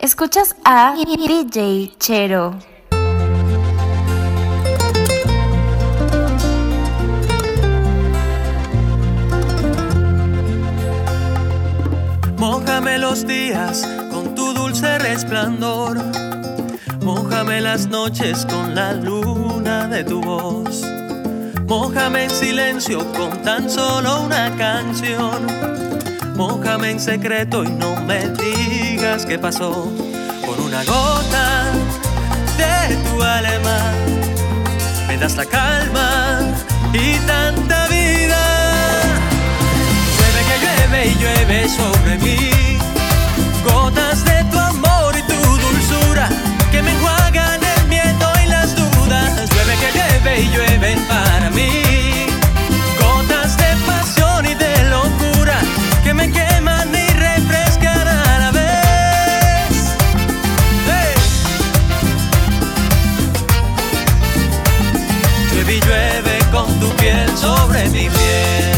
Escuchas a DJ Chero. Mójame los días con tu dulce resplandor. Mójame las noches con la luna de tu voz. Mójame en silencio con tan solo una canción Mójame en secreto y no me digas qué pasó con una gota de tu alma. Me das la calma y tanta vida. Llueve que llueve y llueve sobre mí. Gotas de tu amor y tu dulzura que me enjuagan el miedo y las dudas. Llueve que llueve y llueve sobre mi piel.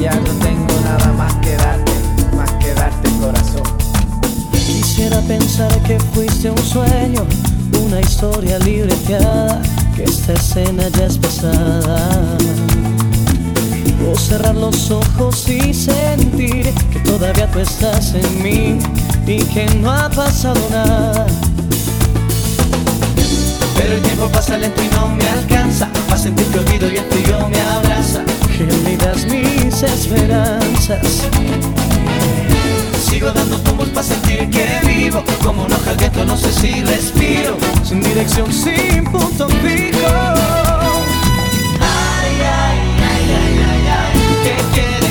Ya no tengo nada más que darte, más que darte corazón. Quisiera pensar que fuiste un sueño, una historia libreteada, que esta escena ya es pasada. O cerrar los ojos y sentir que todavía tú estás en mí y que no ha pasado nada pero el tiempo pasa lento y no me alcanza. A sentir que olvido y el tuyo me abraza. Gélidas mis esperanzas. Sigo dando tumbos para sentir que vivo. Como un hoja al viento no sé si respiro. Sin dirección, sin punto fijo. Ay, ay, ay, ay, ay, ay, ¿qué?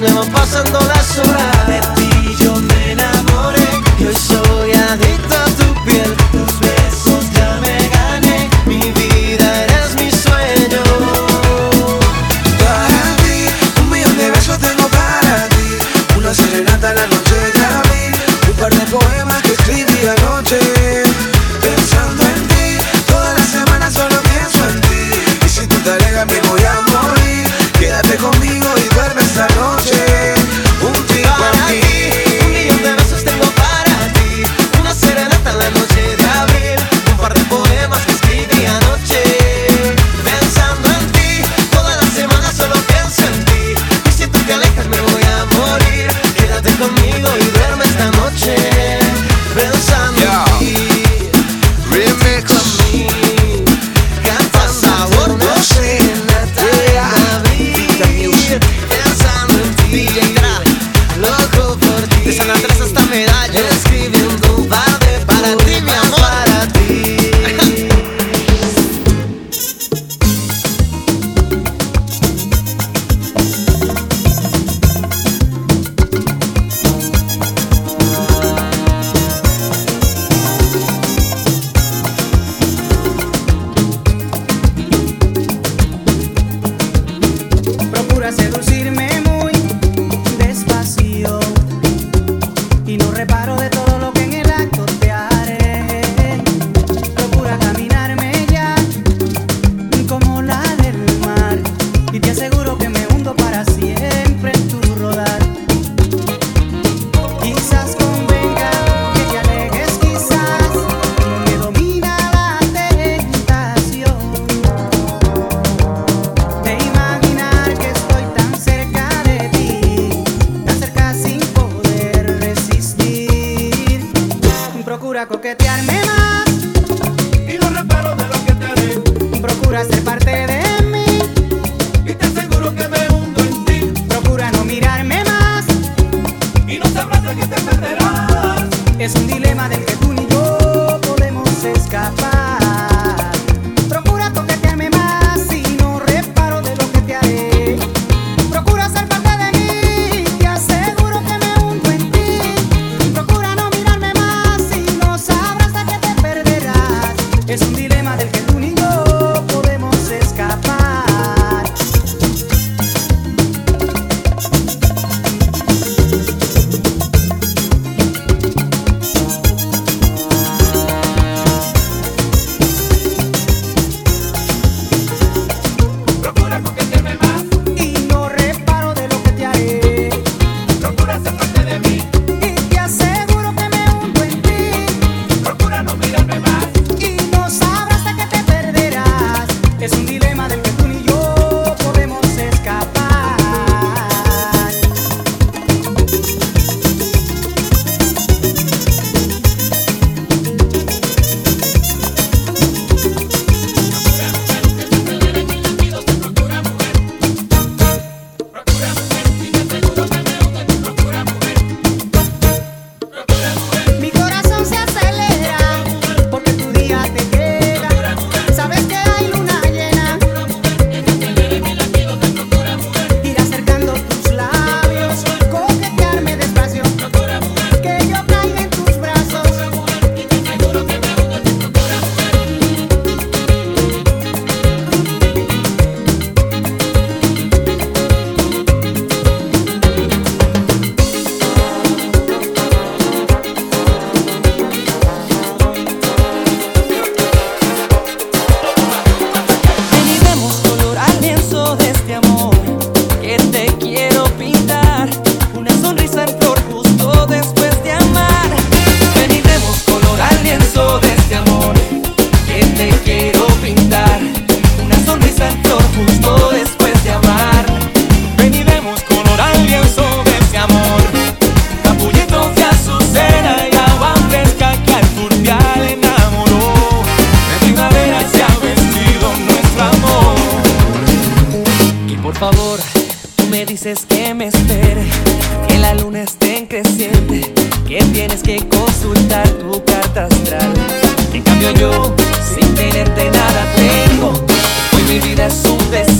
llevan pasando las horas.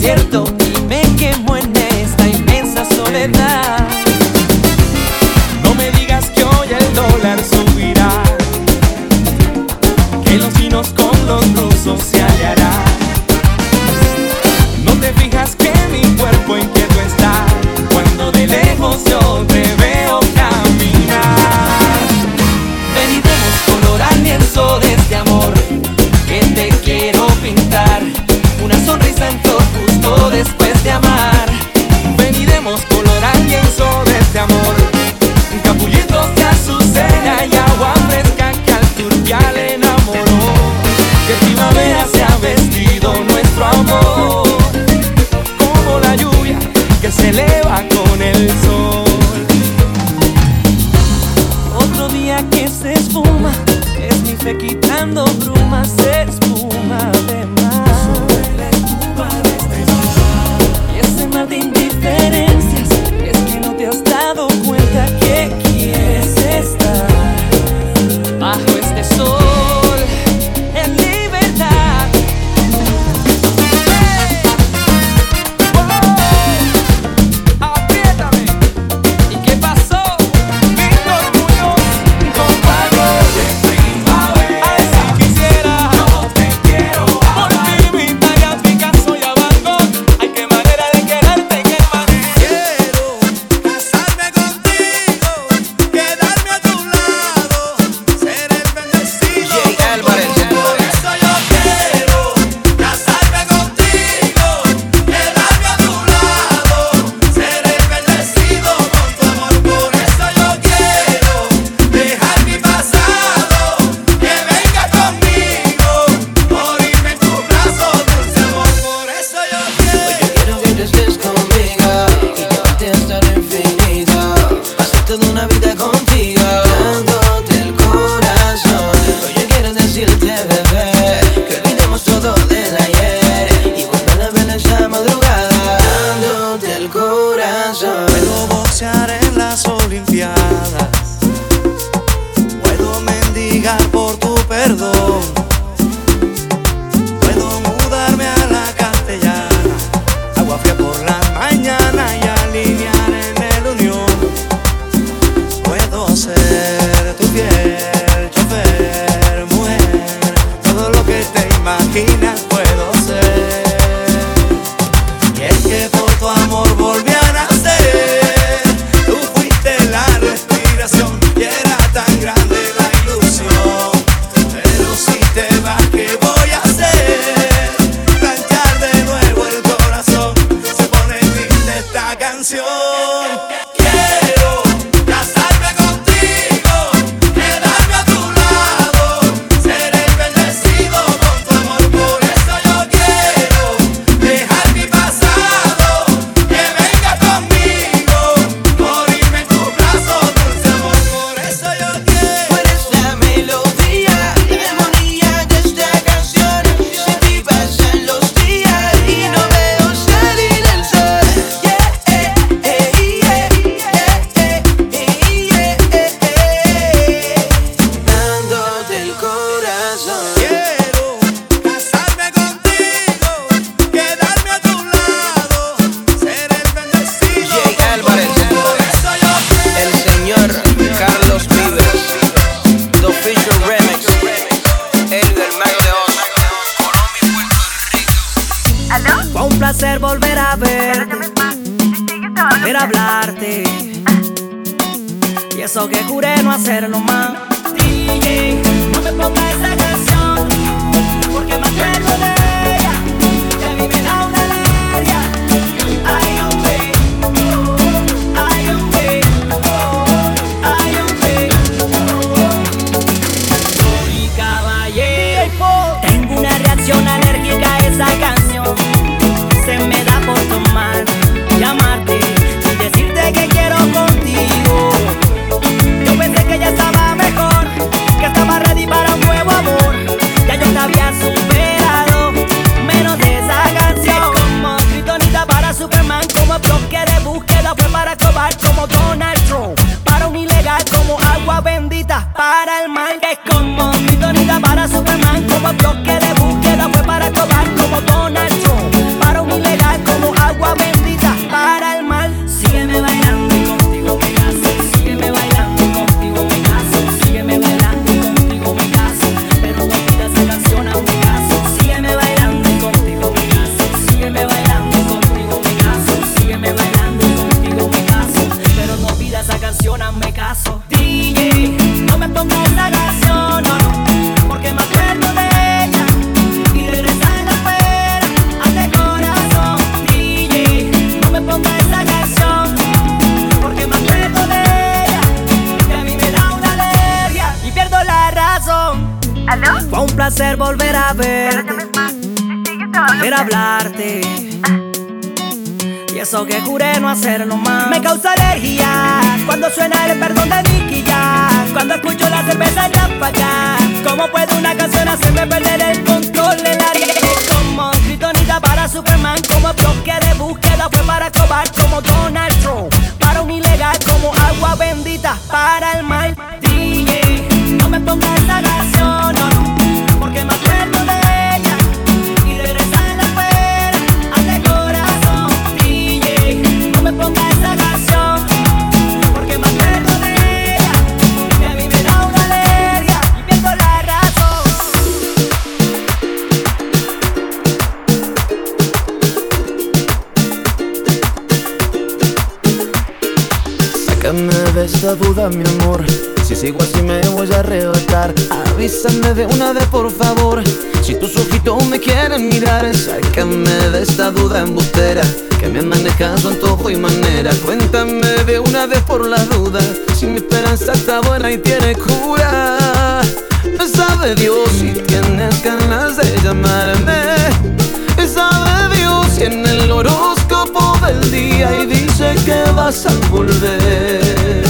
Ay, queda duda, mi amor. Si sigo así me voy a arrebatar. Avísame de una vez, por favor. Si tus ojitos me quieren mirar, sácame de esta duda embustera. Que me maneja su antojo y manera. Cuéntame de una vez por la duda. Si mi esperanza está buena y tiene cura. Me sabe Dios si tienes ganas de llamarme. Me sabe Dios si en el horóscopo del día y dice que vas a volver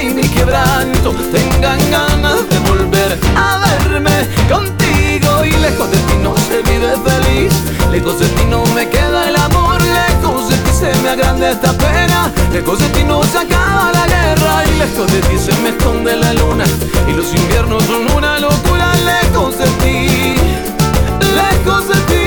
y mi quebranto. Tengan ganas de volver a verme contigo Y lejos de ti no se vive feliz. Lejos de ti no me queda el amor Lejos de ti se me agranda esta pena. Lejos de ti no se acaba la guerra Y lejos de ti se me esconde la luna. Y los inviernos son una locura Lejos de ti, lejos de ti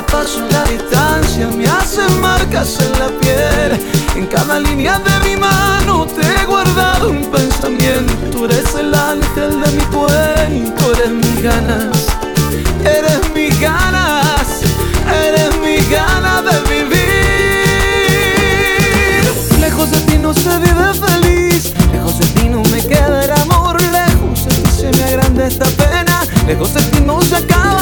cada paso la distancia Me hace marcas en la piel. En cada línea de mi mano Te he guardado un pensamiento. Eres el ángel de mi cuento Eres mis ganas Eres mis ganas Eres mi ganas de vivir. Lejos de ti no se vive feliz Lejos de ti no me queda el amor Lejos de ti se me agranda esta pena Lejos de ti no se acaba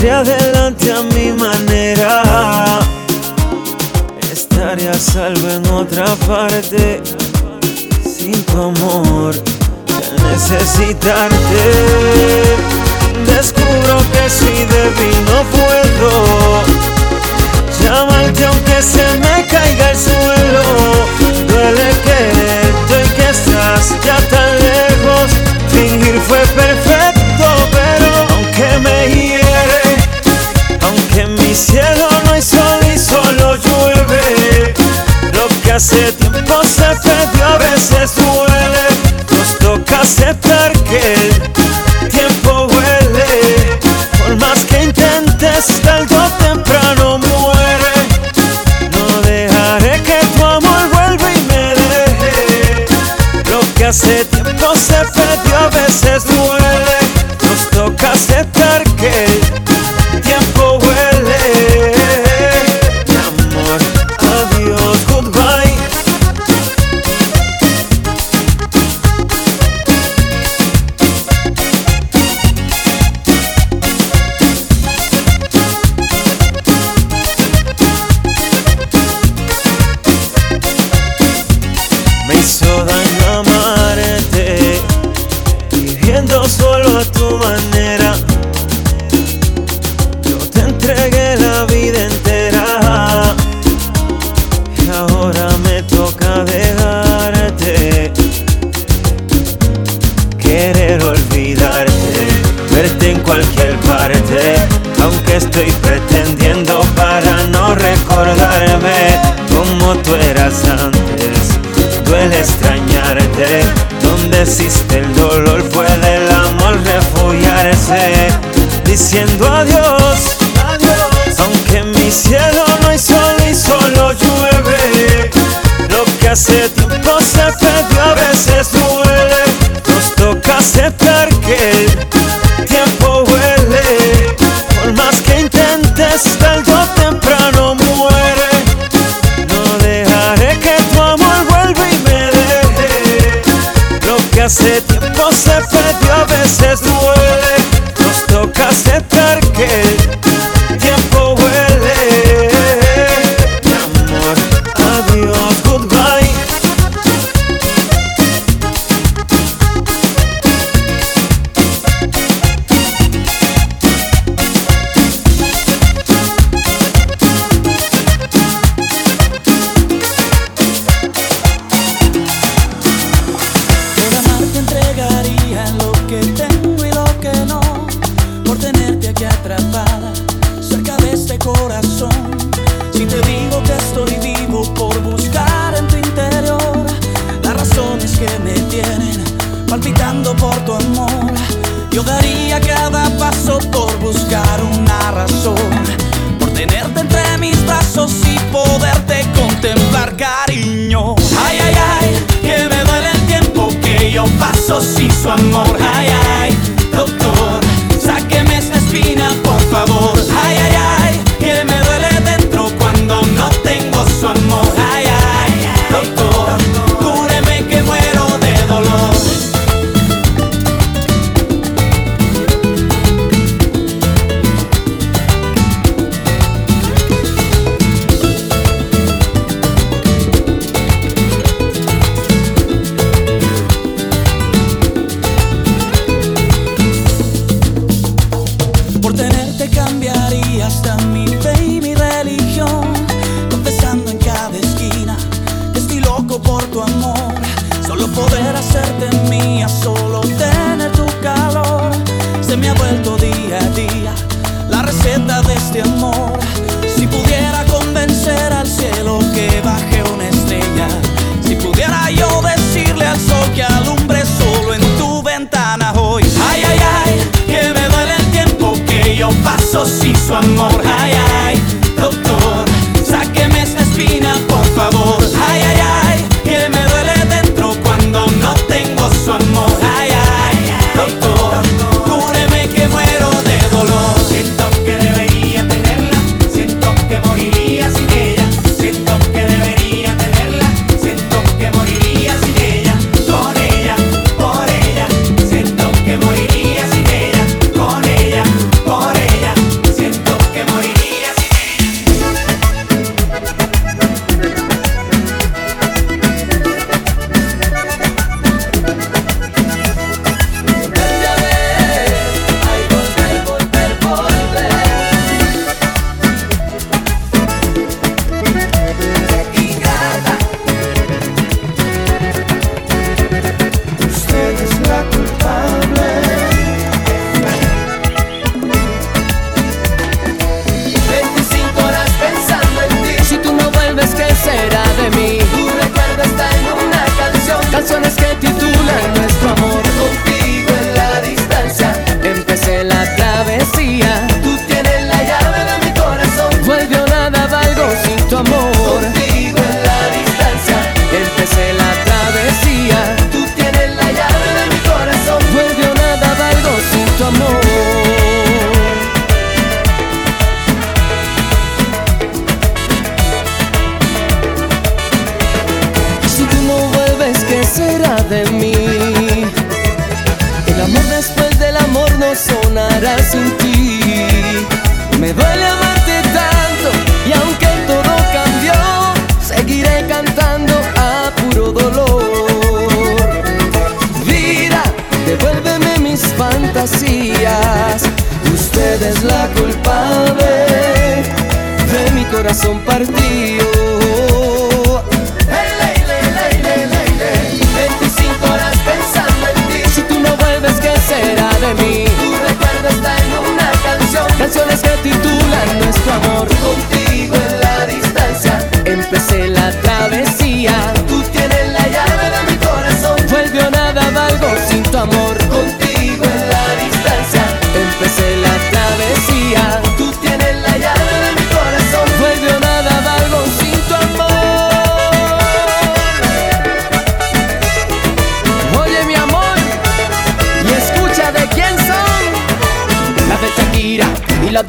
Saldré adelante a mi manera. Estaré a salvo en otra parte, sin tu amor, sin necesitarte. Descubro que si debí no puedo llamarte aunque se me caiga el suelo. Duele quererte y que estás ya tan lejos. Fingir fue perfecto, pero aunque me cielo no hay sol y solo llueve, lo que hace tiempo se perdió a veces duele. Nos toca aceptar que el tiempo huele, por más que intentes, tarde o temprano muere. No dejaré que tu amor vuelva y me deje. Lo que hace tiempo se perdió a veces duele. Nos toca aceptar que el hace tiempo se perdió a veces duele. Nos toca aceptar que el tiempo huele, por más que intentes, tarde o temprano muere. No dejaré que tu amor vuelva y me deje. Lo que hace tiempo muito amor.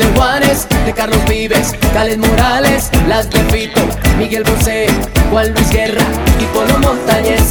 de Juárez, de Carlos Vives, Cales Morales, Las de Fito, Miguel Bosé, Juan Luis Guerra y Polo Montañez.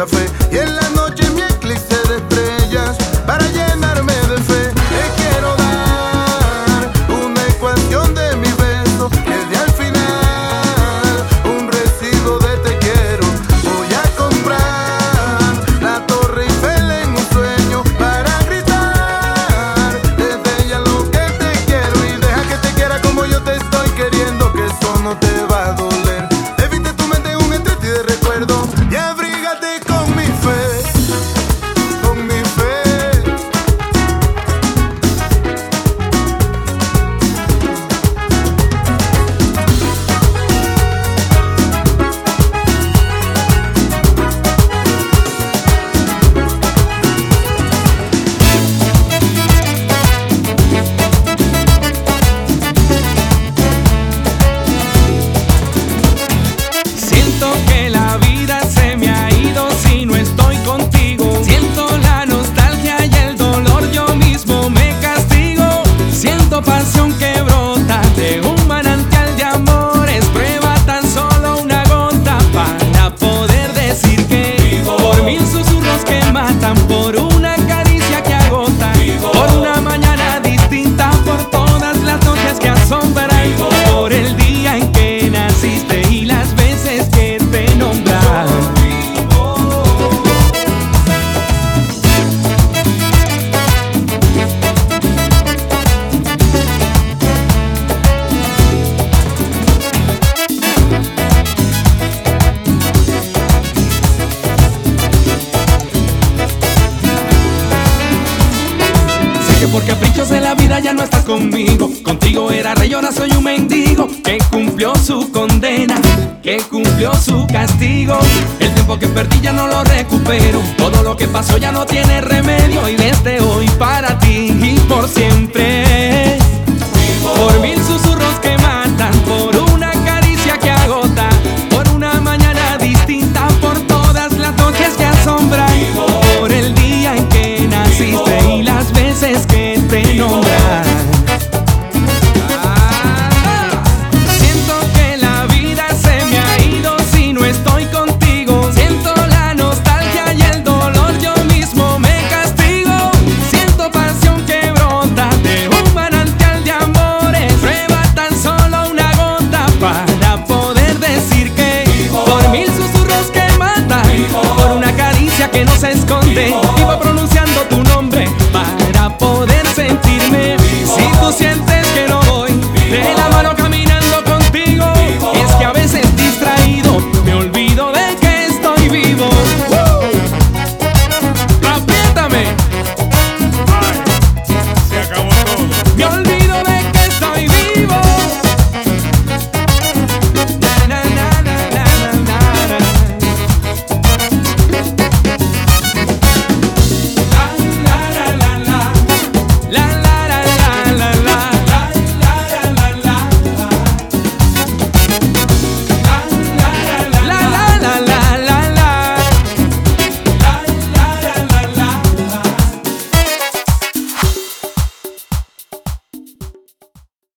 café. Y la